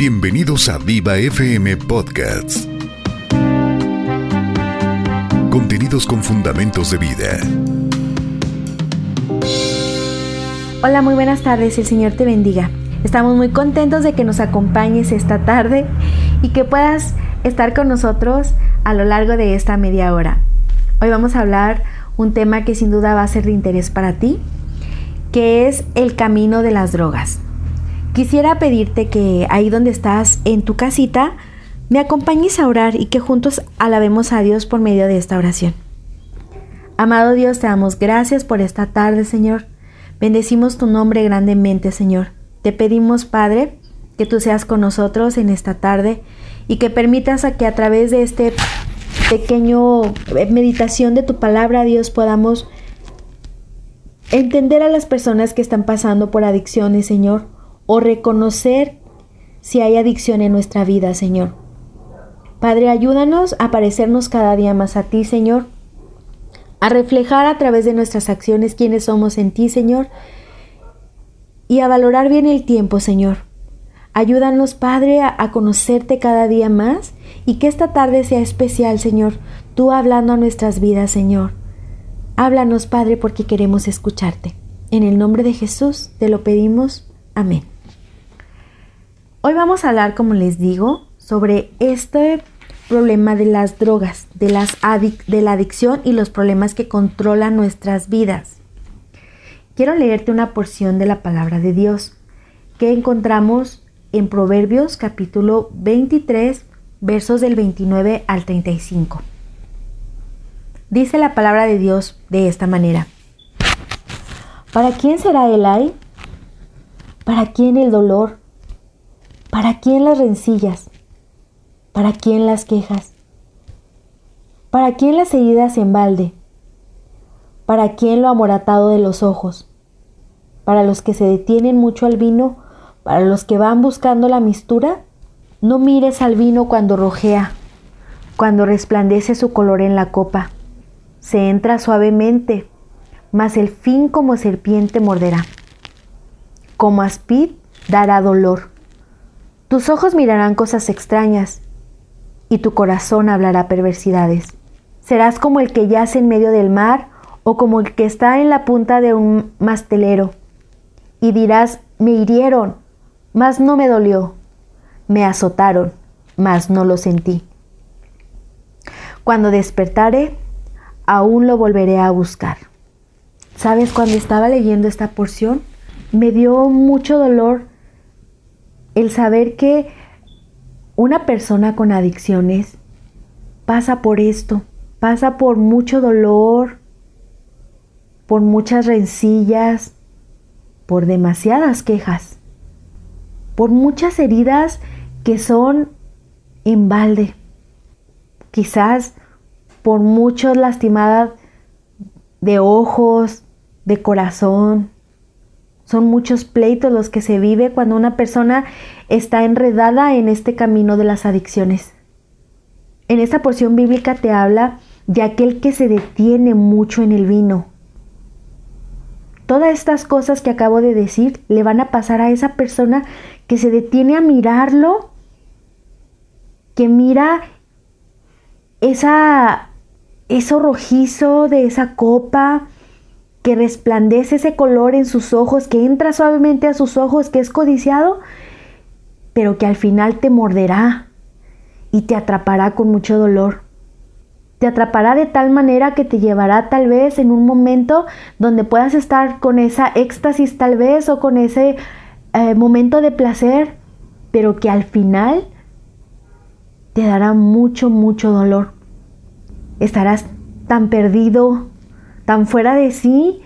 Bienvenidos a Viva FM Podcasts. Contenidos con fundamentos de vida. Hola, muy buenas tardes, el Señor te bendiga. Estamos muy contentos de que nos acompañes esta tarde y que puedas estar con nosotros a lo largo de esta media hora. Hoy vamos a hablar un tema que sin duda va a ser de interés para ti, que es el camino de las drogas. Quisiera pedirte que ahí donde estás en tu casita, me acompañes a orar y que juntos alabemos a Dios por medio de esta oración. Amado Dios, te damos gracias por esta tarde, Señor. Bendecimos tu nombre grandemente, Señor. Te pedimos, Padre, que tú seas con nosotros en esta tarde y que permitas a que a través de este pequeño eh, meditación de tu palabra, Dios, podamos entender a las personas que están pasando por adicciones, Señor, o reconocer si hay adicción en nuestra vida, Señor. Padre, ayúdanos a parecernos cada día más a ti, Señor, a reflejar a través de nuestras acciones quiénes somos en ti, Señor, y a valorar bien el tiempo, Señor. Ayúdanos, Padre, a, a, conocerte cada día más y que esta tarde sea especial, Señor, tú hablando a nuestras vidas, Señor. Háblanos, Padre, porque queremos escucharte. En el nombre de Jesús te lo pedimos. Amén. Hoy vamos a hablar, como les digo, sobre este problema de las drogas, de, la adicción y los problemas que controlan nuestras vidas. Quiero leerte una porción de la palabra de Dios que encontramos en Proverbios capítulo 23, versos del 29 al 35. Dice la palabra de Dios de esta manera. ¿Para quién será el ay? ¿Para quién el dolor? ¿Para quién las rencillas? ¿Para quién las quejas? ¿Para quién las heridas en balde? ¿Para quién lo amoratado de los ojos? ¿Para los que se detienen mucho al vino? ¿Para los que van buscando la mistura? No mires al vino cuando rojea, cuando resplandece su color en la copa. Se entra suavemente, mas el fin como serpiente morderá. Como aspid dará dolor tus ojos mirarán cosas extrañas y tu corazón hablará perversidades. Serás como el que yace en medio del mar o como el que está en la punta de un mastelero. Y dirás, me hirieron, mas no me dolió. Me azotaron, mas no lo sentí. Cuando despertare, aún lo volveré a buscar. ¿Sabes? Cuando estaba leyendo esta porción, me dio mucho dolor el saber que una persona con adicciones pasa por esto, pasa por mucho dolor, por muchas rencillas, por demasiadas quejas, por muchas heridas que son en balde, quizás por muchas lastimadas de ojos, de corazón, son muchos pleitos los que se vive cuando una persona está enredada en este camino de las adicciones. En esta porción bíblica te habla de aquel que se detiene mucho en el vino. Todas estas cosas que acabo de decir le van a pasar a esa persona que se detiene a mirarlo, que mira esa, eso rojizo de esa copa, que resplandece ese color en sus ojos, que entra suavemente a sus ojos, que es codiciado, pero que al final te morderá y te atrapará con mucho dolor. Te atrapará de tal manera que te llevará tal vez en un momento donde puedas estar con esa éxtasis tal vez o con ese eh, momento de placer, pero que al final te dará mucho, mucho dolor. Estarás tan perdido, tan fuera de sí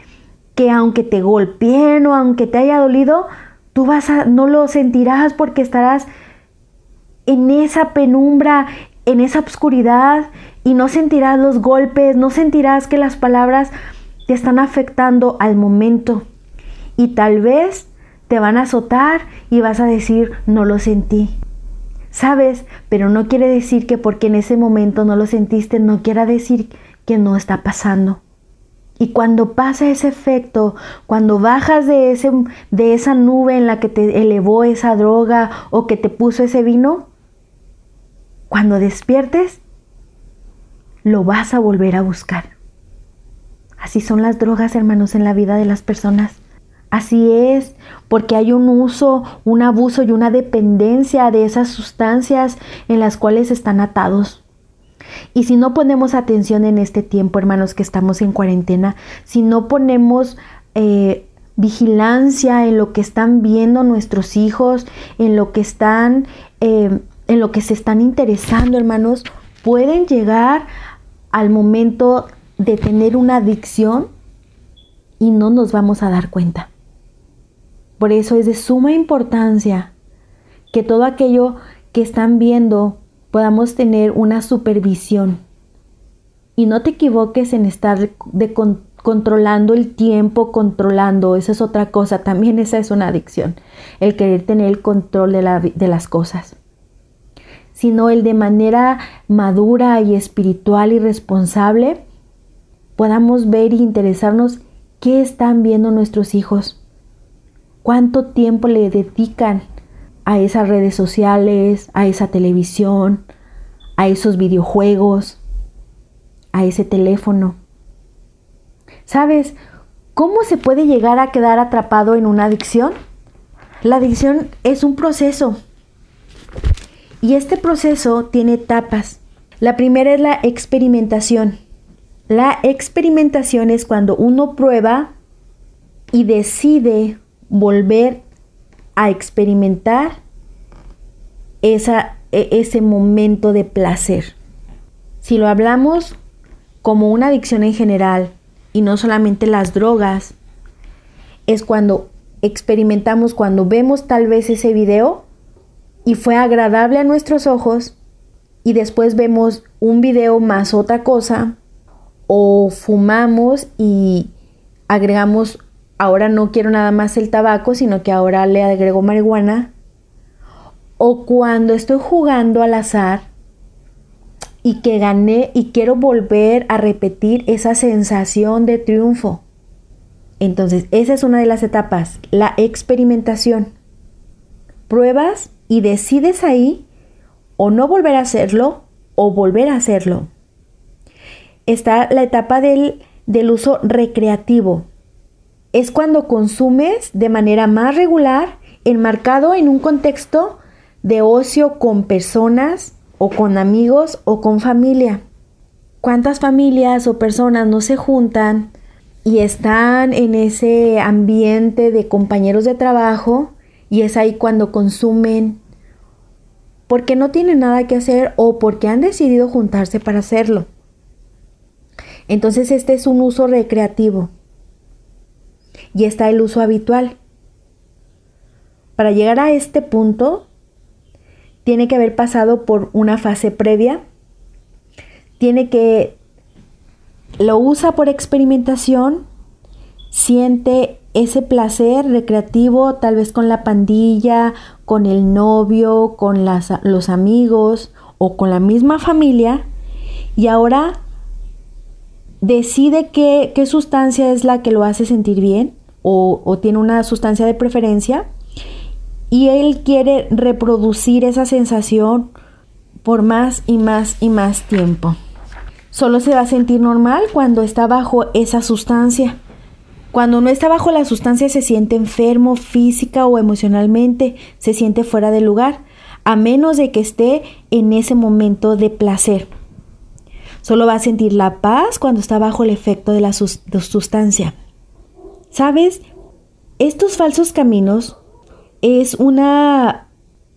que aunque te golpeen o aunque te haya dolido, tú vas a no lo sentirás porque estarás en esa penumbra, en esa oscuridad y no sentirás los golpes, no sentirás que las palabras te están afectando al momento. Y tal vez te van a azotar y vas a decir, no lo sentí. Sabes, pero no quiere decir que porque en ese momento no lo sentiste, no quiera decir que no está pasando. Y cuando pasa ese efecto, cuando bajas de, ese, de esa nube en la que te elevó esa droga o que te puso ese vino, cuando despiertes, lo vas a volver a buscar. Así son las drogas, hermanos, en la vida de las personas. Así es, porque hay un uso, un abuso y una dependencia de esas sustancias en las cuales están atados. Y si no ponemos atención en este tiempo, hermanos, que estamos en cuarentena, si no ponemos eh, vigilancia en lo que están viendo nuestros hijos, en lo que están, eh, en lo que se están interesando, hermanos, pueden llegar al momento de tener una adicción y no nos vamos a dar cuenta. Por eso es de suma importancia que todo aquello que están viendo podamos tener una supervisión. Y no te equivoques en estar de controlando el tiempo, controlando, esa es otra cosa, también esa es una adicción, el querer tener el control de, de las cosas, sino el de manera madura y espiritual y responsable podamos ver y interesarnos qué están viendo nuestros hijos cuánto tiempo le dedican a esas redes sociales, a esa televisión, a esos videojuegos, a ese teléfono. ¿Sabes cómo se puede llegar a quedar atrapado en una adicción? La adicción es un proceso y este proceso tiene etapas. La primera es la experimentación. La experimentación es cuando uno prueba y decide volver a experimentar esa, e, ese momento de placer. Si lo hablamos como una adicción en general y no solamente las drogas, es cuando experimentamos, cuando vemos tal vez ese video y fue agradable a nuestros ojos y después vemos un video más otra cosa o fumamos y agregamos ahora no quiero nada más el tabaco, sino que ahora le agrego marihuana. O cuando estoy jugando al azar y que gané y quiero volver a repetir esa sensación de triunfo. Entonces, esa es una de las etapas, la experimentación. Pruebas y decides ahí o no volver a hacerlo o volver a hacerlo. Está la etapa del, del uso recreativo, es cuando consumes de manera más regular, enmarcado en un contexto de ocio con personas o con amigos o con familia. ¿Cuántas familias o personas no se juntan y están en ese ambiente de compañeros de trabajo y es ahí cuando consumen porque no tienen nada que hacer o porque han decidido juntarse para hacerlo? Entonces este es un uso recreativo y está el uso habitual. Para llegar a este punto, tiene que haber pasado por una fase previa, tiene que lo usa por experimentación, siente ese placer recreativo, tal vez con la pandilla, con el novio, con los amigos o con la misma familia, y ahora decide qué, qué sustancia es la que lo hace sentir bien o, tiene una sustancia de preferencia y él quiere reproducir esa sensación por más y más y más tiempo. Solo se va a sentir normal cuando está bajo esa sustancia. Cuando no está bajo la sustancia se siente enfermo física o emocionalmente, se siente fuera de lugar, a menos de que esté en ese momento de placer. Solo va a sentir la paz cuando está bajo el efecto de la sustancia. ¿Sabes? Estos falsos caminos es una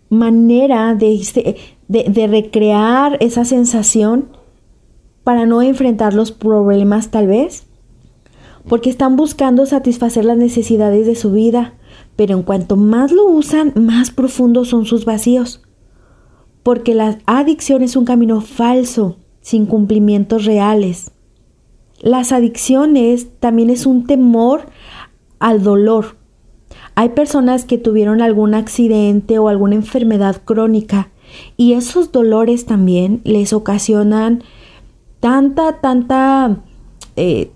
manera de, de, recrear esa sensación para no enfrentar los problemas tal vez, porque están buscando satisfacer las necesidades de su vida, pero en cuanto más lo usan, más profundos son sus vacíos, porque la adicción es un camino falso, sin cumplimientos reales. Las adicciones también es un temor al dolor. Hay personas que tuvieron algún accidente o alguna enfermedad crónica y esos dolores también les ocasionan tanta, tanta, eh,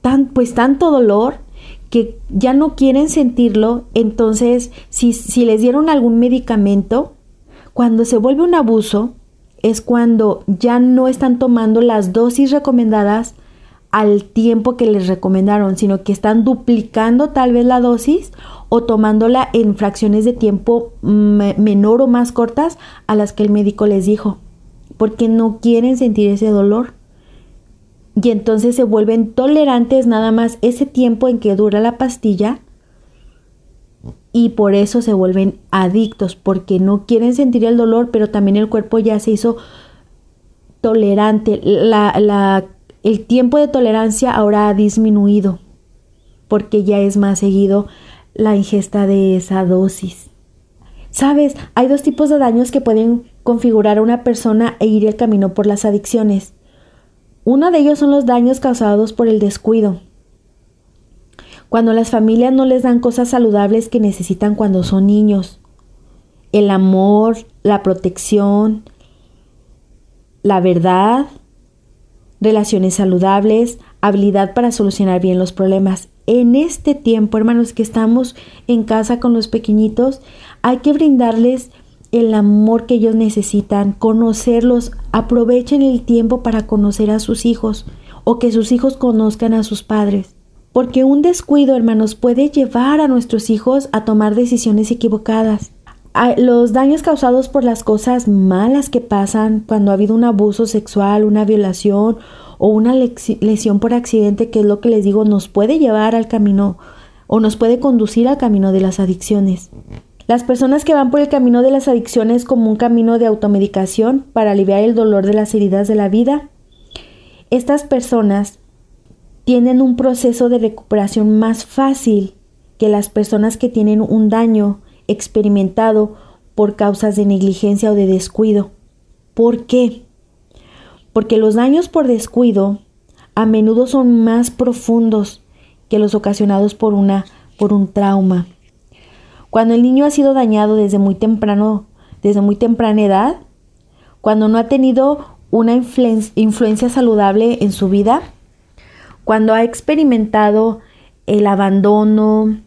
tan, pues tanto dolor que ya no quieren sentirlo, entonces si, si les dieron algún medicamento, cuando se vuelve un abuso, es cuando ya no están tomando las dosis recomendadas al tiempo que les recomendaron, sino que están duplicando tal vez la dosis o tomándola en fracciones de tiempo menor o más cortas a las que el médico les dijo, porque no quieren sentir ese dolor. Y entonces se vuelven tolerantes nada más ese tiempo en que dura la pastilla y por eso se vuelven adictos, porque no quieren sentir el dolor, pero también el cuerpo ya se hizo tolerante. La, la el tiempo de tolerancia ahora ha disminuido porque ya es más seguido la ingesta de esa dosis. Sabes, hay dos tipos de daños que pueden configurar a una persona e ir el camino por las adicciones. Uno de ellos son los daños causados por el descuido. Cuando las familias no les dan cosas saludables que necesitan cuando son niños. El amor, la protección, la verdad, relaciones saludables, habilidad para solucionar bien los problemas. En este tiempo, hermanos, que estamos en casa con los pequeñitos, hay que brindarles el amor que ellos necesitan, conocerlos, aprovechen el tiempo para conocer a sus hijos o que sus hijos conozcan a sus padres. Porque un descuido, hermanos, puede llevar a nuestros hijos a tomar decisiones equivocadas los daños causados por las cosas malas que pasan cuando ha habido un abuso sexual, una violación o una lesión por accidente, que es lo que les digo, nos puede llevar al camino o nos puede conducir al camino de las adicciones. Las personas que van por el camino de las adicciones como un camino de automedicación para aliviar el dolor de las heridas de la vida, estas personas tienen un proceso de recuperación más fácil que las personas que tienen un daño experimentado por causas de negligencia o de descuido. ¿Por qué? Porque los daños por descuido a menudo son más profundos que los ocasionados por una por un trauma. Cuando el niño ha sido dañado desde muy temprano, desde muy temprana edad, cuando no ha tenido una influencia saludable en su vida, cuando ha experimentado el abandono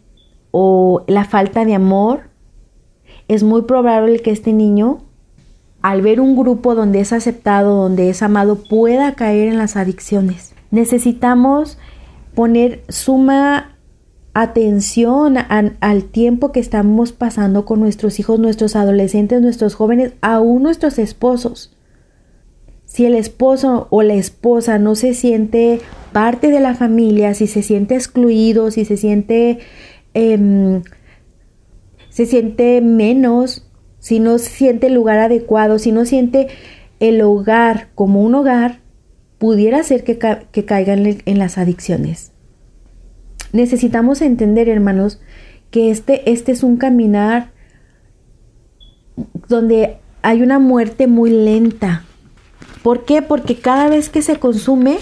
o la falta de amor, es muy probable que este niño, al ver un grupo donde es aceptado, donde es amado, pueda caer en las adicciones. Necesitamos poner suma atención al tiempo que estamos pasando con nuestros hijos, nuestros adolescentes, nuestros jóvenes, aún nuestros esposos. Si el esposo o la esposa no se siente parte de la familia, si se siente excluido, si se siente em, se siente menos, si no siente el lugar adecuado, si no siente el hogar como un hogar, pudiera ser que, caigan en las adicciones. Necesitamos entender, hermanos, que este, este es un caminar donde hay una muerte muy lenta. ¿Por qué? Porque cada vez que se consume,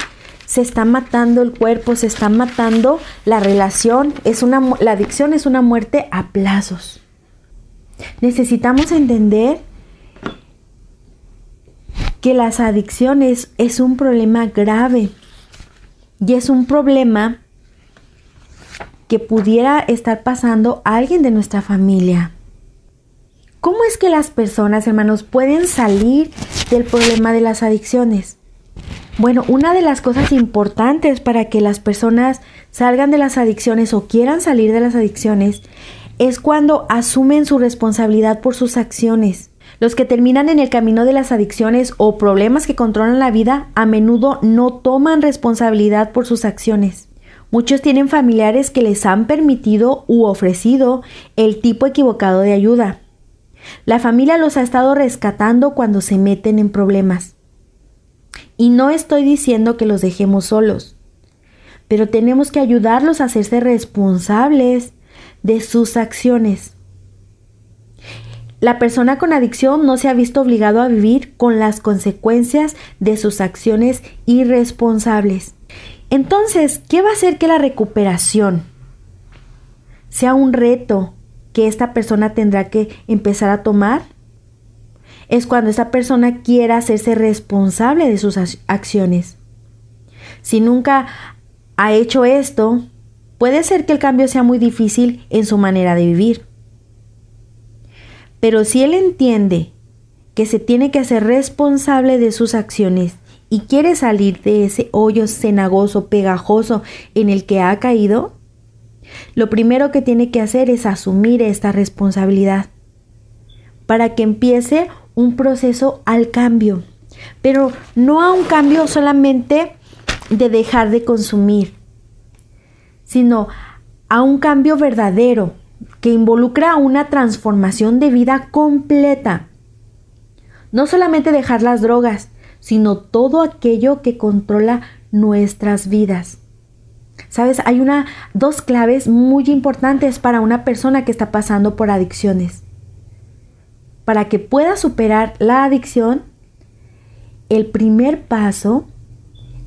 se está matando el cuerpo, se está matando la relación. Es una, la adicción es una muerte a plazos. Necesitamos entender que las adicciones es un problema grave y es un problema que pudiera estar pasando a alguien de nuestra familia. ¿Cómo es que las personas, hermanos, pueden salir del problema de las adicciones? Bueno, una de las cosas importantes para que las personas salgan de las adicciones o quieran salir de las adicciones es cuando asumen su responsabilidad por sus acciones. Los que terminan en el camino de las adicciones o problemas que controlan la vida a menudo no toman responsabilidad por sus acciones. Muchos tienen familiares que les han permitido u ofrecido el tipo equivocado de ayuda. La familia los ha estado rescatando cuando se meten en problemas. Y no estoy diciendo que los dejemos solos, pero tenemos que ayudarlos a hacerse responsables de sus acciones. La persona con adicción no se ha visto obligado a vivir con las consecuencias de sus acciones irresponsables. Entonces, ¿qué va a hacer que la recuperación sea un reto que esta persona tendrá que empezar a tomar? Es cuando esta persona quiera hacerse responsable de sus acciones. Si nunca ha hecho esto, puede ser que el cambio sea muy difícil en su manera de vivir. Pero si él entiende que se tiene que hacer responsable de sus acciones y quiere salir de ese hoyo cenagoso, pegajoso en el que ha caído, lo primero que tiene que hacer es asumir esta responsabilidad para que empiece un proceso al cambio, pero no a un cambio solamente de dejar de consumir, sino a un cambio verdadero que involucra una transformación de vida completa. No solamente dejar las drogas, sino todo aquello que controla nuestras vidas. Sabes, hay una dos claves muy importantes para una persona que está pasando por adicciones. Para que pueda superar la adicción, el primer paso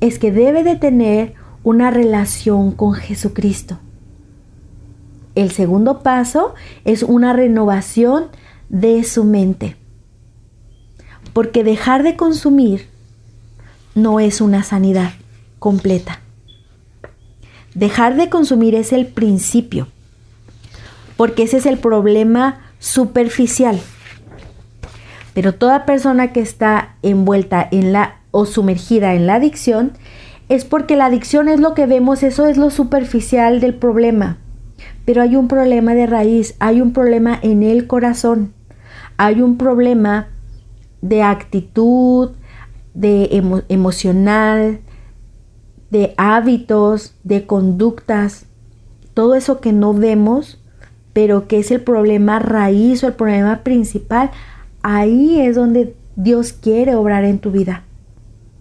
es que debe de tener una relación con Jesucristo. El segundo paso es una renovación de su mente porque dejar de consumir no es una sanidad completa. Dejar de consumir es el principio, porque ese es el problema superficial. Pero toda persona que está envuelta en la o sumergida en la adicción es porque la adicción es lo que vemos, eso es lo superficial del problema. Pero hay un problema de raíz, hay un problema en el corazón, hay un problema de actitud, de emocional, de hábitos, de conductas, todo eso que no vemos, pero que es el problema raíz o el problema principal, ahí es donde Dios quiere obrar en tu vida.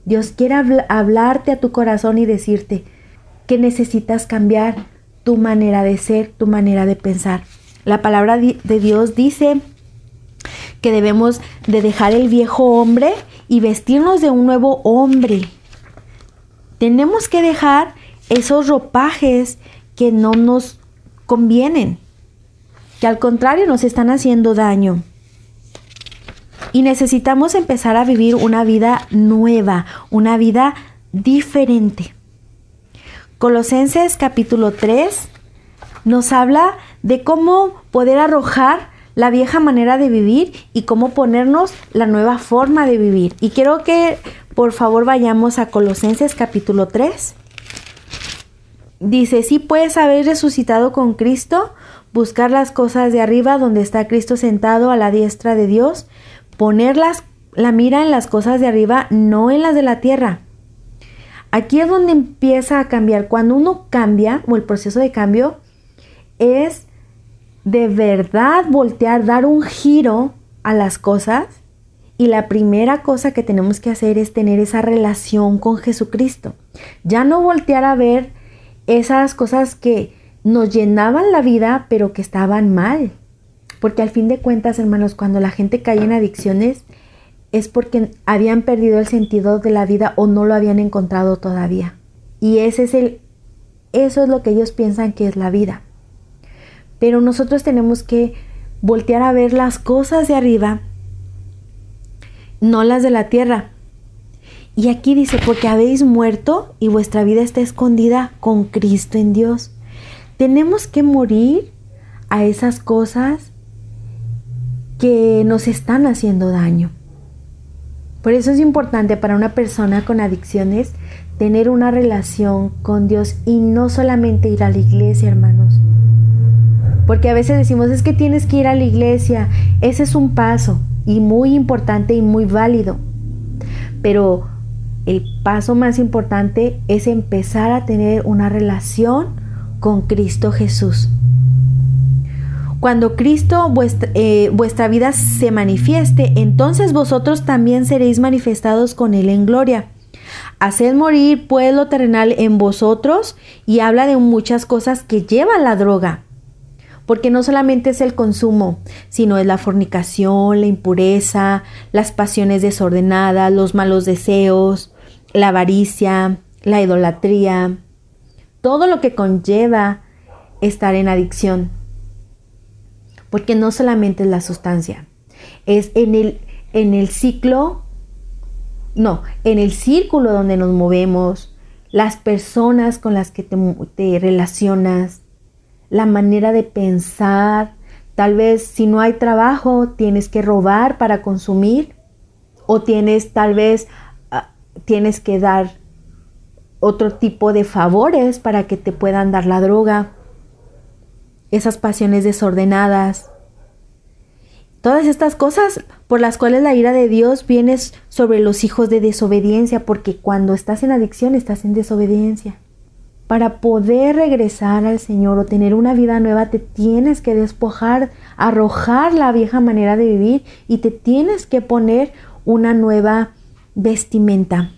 Dios quiere hablarte a tu corazón y decirte que necesitas cambiar tu manera de ser, tu manera de pensar. La palabra de Dios dice que debemos de dejar el viejo hombre y vestirnos de un nuevo hombre. Tenemos que dejar esos ropajes que no nos convienen, que al contrario nos están haciendo daño. Y necesitamos empezar a vivir una vida nueva, una vida diferente. Colosenses capítulo 3 nos habla de cómo poder arrojar la vieja manera de vivir y cómo ponernos la nueva forma de vivir. Y quiero que por favor vayamos a Colosenses capítulo 3. Dice, si puedes haber resucitado con Cristo, buscar las cosas de arriba donde está Cristo sentado a la diestra de Dios, poner la mira en las cosas de arriba, no en las de la tierra. Aquí es donde empieza a cambiar. Cuando uno cambia, o el proceso de cambio, es de verdad voltear, dar un giro a las cosas. Y la primera cosa que tenemos que hacer es tener esa relación con Jesucristo. Ya no voltear a ver esas cosas que nos llenaban la vida, pero que estaban mal. Porque al fin de cuentas, hermanos, cuando la gente cae en adicciones, es porque habían perdido el sentido de la vida o no lo habían encontrado todavía. Y ese es el, eso es lo que ellos piensan que es la vida. Pero nosotros tenemos que voltear a ver las cosas de arriba, no las de la tierra. Y aquí dice, porque habéis muerto y vuestra vida está escondida con Cristo en Dios. Tenemos que morir a esas cosas que nos están haciendo daño. Por eso es importante para una persona con adicciones tener una relación con Dios y no solamente ir a la iglesia, hermanos. Porque a veces decimos, es que tienes que ir a la iglesia. Ese es un paso y muy importante y muy válido. Pero el paso más importante es empezar a tener una relación con Cristo Jesús. Cuando Cristo vuestra, eh, vuestra, vida se manifieste, entonces vosotros también seréis manifestados con Él en gloria. Haced morir pues lo terrenal en vosotros y habla de muchas cosas que llevan la droga porque no solamente es el consumo, sino es la fornicación, la impureza, las pasiones desordenadas, los malos deseos, la avaricia, la idolatría, todo lo que conlleva estar en adicción. Porque no solamente es la sustancia, es en el, en el ciclo, no, en el círculo donde nos movemos, las personas con las que te, te relacionas, la manera de pensar. Tal vez si no hay trabajo, tienes que robar para consumir o tienes tal vez ah, tienes que dar otro tipo de favores para que te puedan dar la droga. Esas pasiones desordenadas. Todas estas cosas por las cuales la ira de Dios viene sobre los hijos de desobediencia, porque cuando estás en adicción estás en desobediencia. Para poder regresar al Señor o tener una vida nueva, te tienes que despojar, arrojar la vieja manera de vivir y te tienes que poner una nueva vestimenta.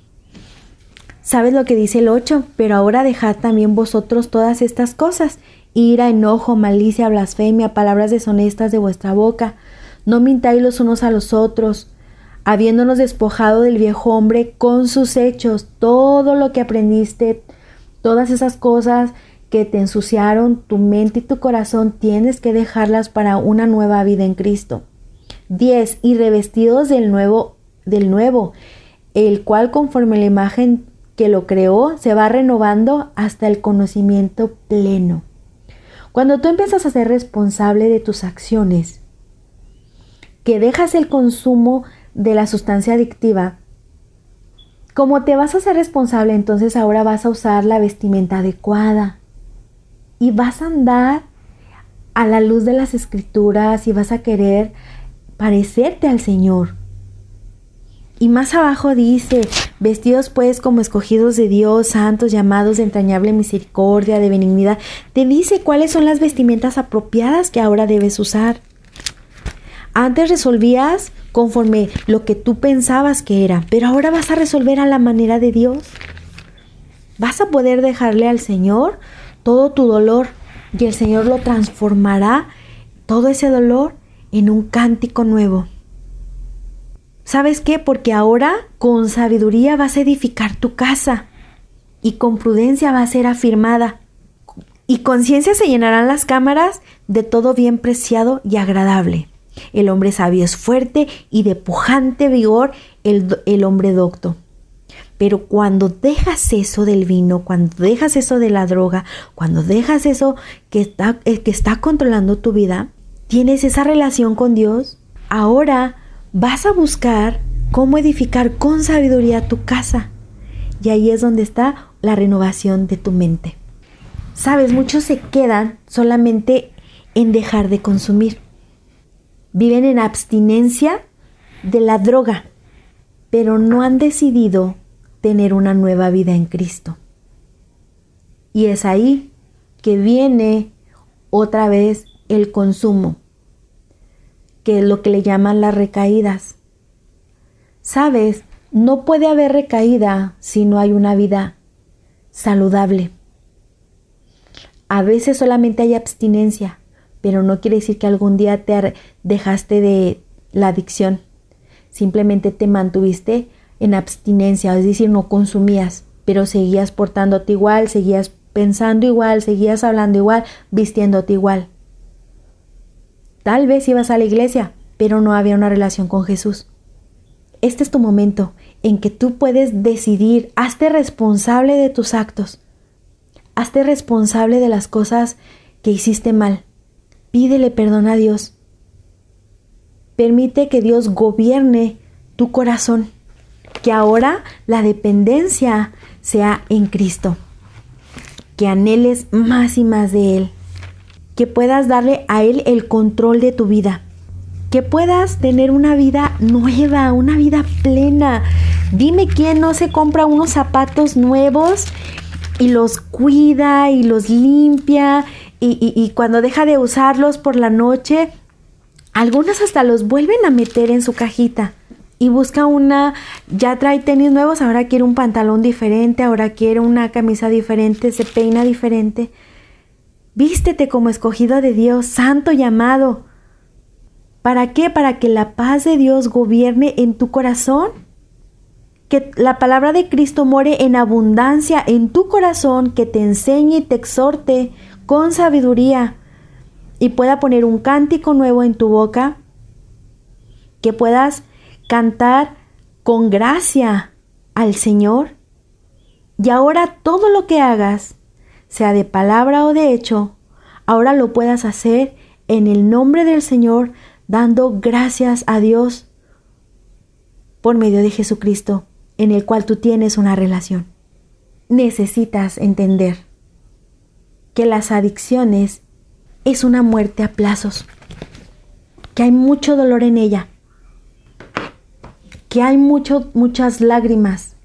¿Sabes lo que dice el 8? Pero ahora dejad también vosotros todas estas cosas, ira, enojo, malicia, blasfemia, palabras deshonestas de vuestra boca. No mintáis los unos a los otros, habiéndonos despojado del viejo hombre con sus hechos, todo lo que aprendiste, todas esas cosas que te ensuciaron tu mente y tu corazón, tienes que dejarlas para una nueva vida en Cristo. 10. Y revestidos del nuevo, del nuevo, el cual conforme la imagen que lo creó se va renovando hasta el conocimiento pleno. Cuando tú empiezas a ser responsable de tus acciones, que dejas el consumo de la sustancia adictiva, como te vas a ser responsable, entonces ahora vas a usar la vestimenta adecuada y vas a andar a la luz de las escrituras y vas a querer parecerte al Señor. Y más abajo dice, vestidos pues como escogidos de Dios, santos, llamados de entrañable misericordia, de benignidad, te dice cuáles son las vestimentas apropiadas que ahora debes usar. Antes resolvías conforme lo que tú pensabas que era, pero ahora vas a resolver a la manera de Dios. Vas a poder dejarle al Señor todo tu dolor y el Señor lo transformará, todo ese dolor, en un cántico nuevo. ¿Sabes qué? Porque ahora con sabiduría vas a edificar tu casa y con prudencia va a ser afirmada. Y con ciencia se llenarán las cámaras de todo bien preciado y agradable. El hombre sabio es fuerte y de pujante vigor el, el hombre docto. Pero cuando dejas eso del vino, cuando dejas eso de la droga, cuando dejas eso que está, eh, que está controlando tu vida, tienes esa relación con Dios, ahora vas a buscar cómo edificar con sabiduría tu casa. Y ahí es donde está la renovación de tu mente. Sabes, muchos se quedan solamente en dejar de consumir. Viven en abstinencia de la droga, pero no han decidido tener una nueva vida en Cristo. Y es ahí que viene otra vez el consumo que es lo que le llaman las recaídas. Sabes, no puede haber recaída si no hay una vida saludable. A veces solamente hay abstinencia, pero no quiere decir que algún día te dejaste de la adicción. Simplemente te mantuviste en abstinencia, es decir, no consumías, pero seguías portándote igual, seguías pensando igual, seguías hablando igual, vistiéndote igual. Tal vez ibas a la iglesia, pero no había una relación con Jesús. Este es tu momento en que tú puedes decidir, hazte responsable de tus actos, hazte responsable de las cosas que hiciste mal. Pídele perdón a Dios. Permite que Dios gobierne tu corazón, que ahora la dependencia sea en Cristo, que anheles más y más de Él que puedas darle a Él el control de tu vida, que puedas tener una vida nueva, una vida plena. Dime quién no se compra unos zapatos nuevos y los cuida y los limpia y, cuando deja de usarlos por la noche, algunos hasta los vuelven a meter en su cajita y busca una, ya trae tenis nuevos, ahora quiere un pantalón diferente, ahora quiere una camisa diferente, se peina diferente. Vístete como escogido de Dios, santo y amado. ¿Para qué? Para que la paz de Dios gobierne en tu corazón. Que la palabra de Cristo more en abundancia en tu corazón, que te enseñe y te exhorte con sabiduría y pueda poner un cántico nuevo en tu boca, que puedas cantar con gracia al Señor Y ahora todo lo que hagas, sea de palabra o de hecho, ahora lo puedas hacer en el nombre del Señor, dando gracias a Dios por medio de Jesucristo, en el cual tú tienes una relación. Necesitas entender que las adicciones es una muerte a plazos, que hay mucho dolor en ella, que hay mucho, muchas lágrimas,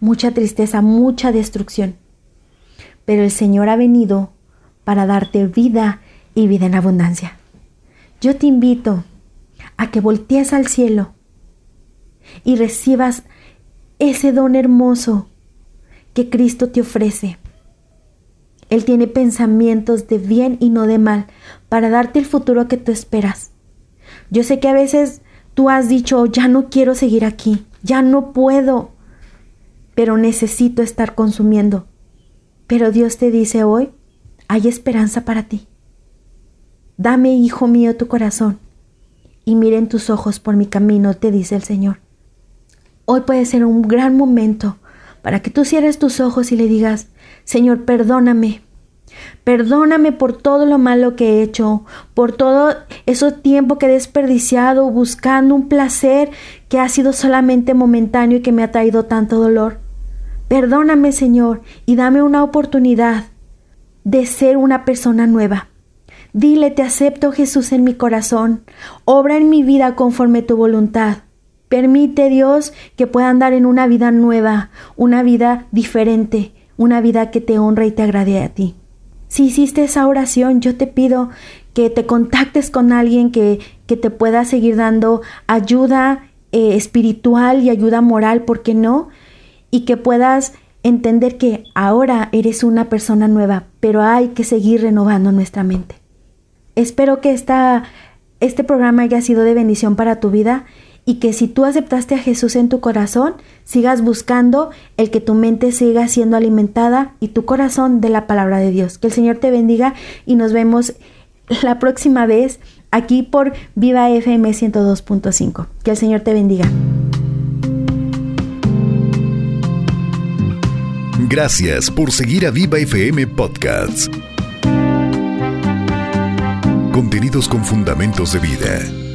mucha tristeza, mucha destrucción. Pero el Señor ha venido para darte vida y vida en abundancia. Yo te invito a que voltees al cielo y recibas ese don hermoso que Cristo te ofrece. Él tiene pensamientos de bien y no de mal para darte el futuro que tú esperas. Yo sé que a veces tú has dicho, ya no quiero seguir aquí, ya no puedo, pero necesito estar consumiendo. Pero Dios te dice hoy, hay esperanza para ti. Dame, hijo mío, tu corazón y miren tus ojos por mi camino, te dice el Señor. Hoy puede ser un gran momento para que tú cierres tus ojos y le digas, Señor, perdóname. Perdóname por todo lo malo que he hecho, por todo ese tiempo que he desperdiciado buscando un placer que ha sido solamente momentáneo y que me ha traído tanto dolor. Perdóname, Señor, y dame una oportunidad de ser una persona nueva. Dile, te acepto Jesús en mi corazón, obra en mi vida conforme tu voluntad. Permite Dios que pueda andar en una vida nueva, una vida diferente, una vida que te honra y te agrade a ti. Si hiciste esa oración, yo te pido que te contactes con alguien que, que te pueda seguir dando ayuda eh, espiritual y ayuda moral, ¿por qué no? Y que puedas entender que ahora eres una persona nueva, pero hay que seguir renovando nuestra mente. Espero que esta, este programa haya sido de bendición para tu vida y que si tú aceptaste a Jesús en tu corazón, sigas buscando el que tu mente siga siendo alimentada y tu corazón de la palabra de Dios. Que el Señor te bendiga y nos vemos la próxima vez aquí por Viva FM 102.5. Que el Señor te bendiga. Gracias por seguir a Viva FM Podcasts. Contenidos con fundamentos de vida.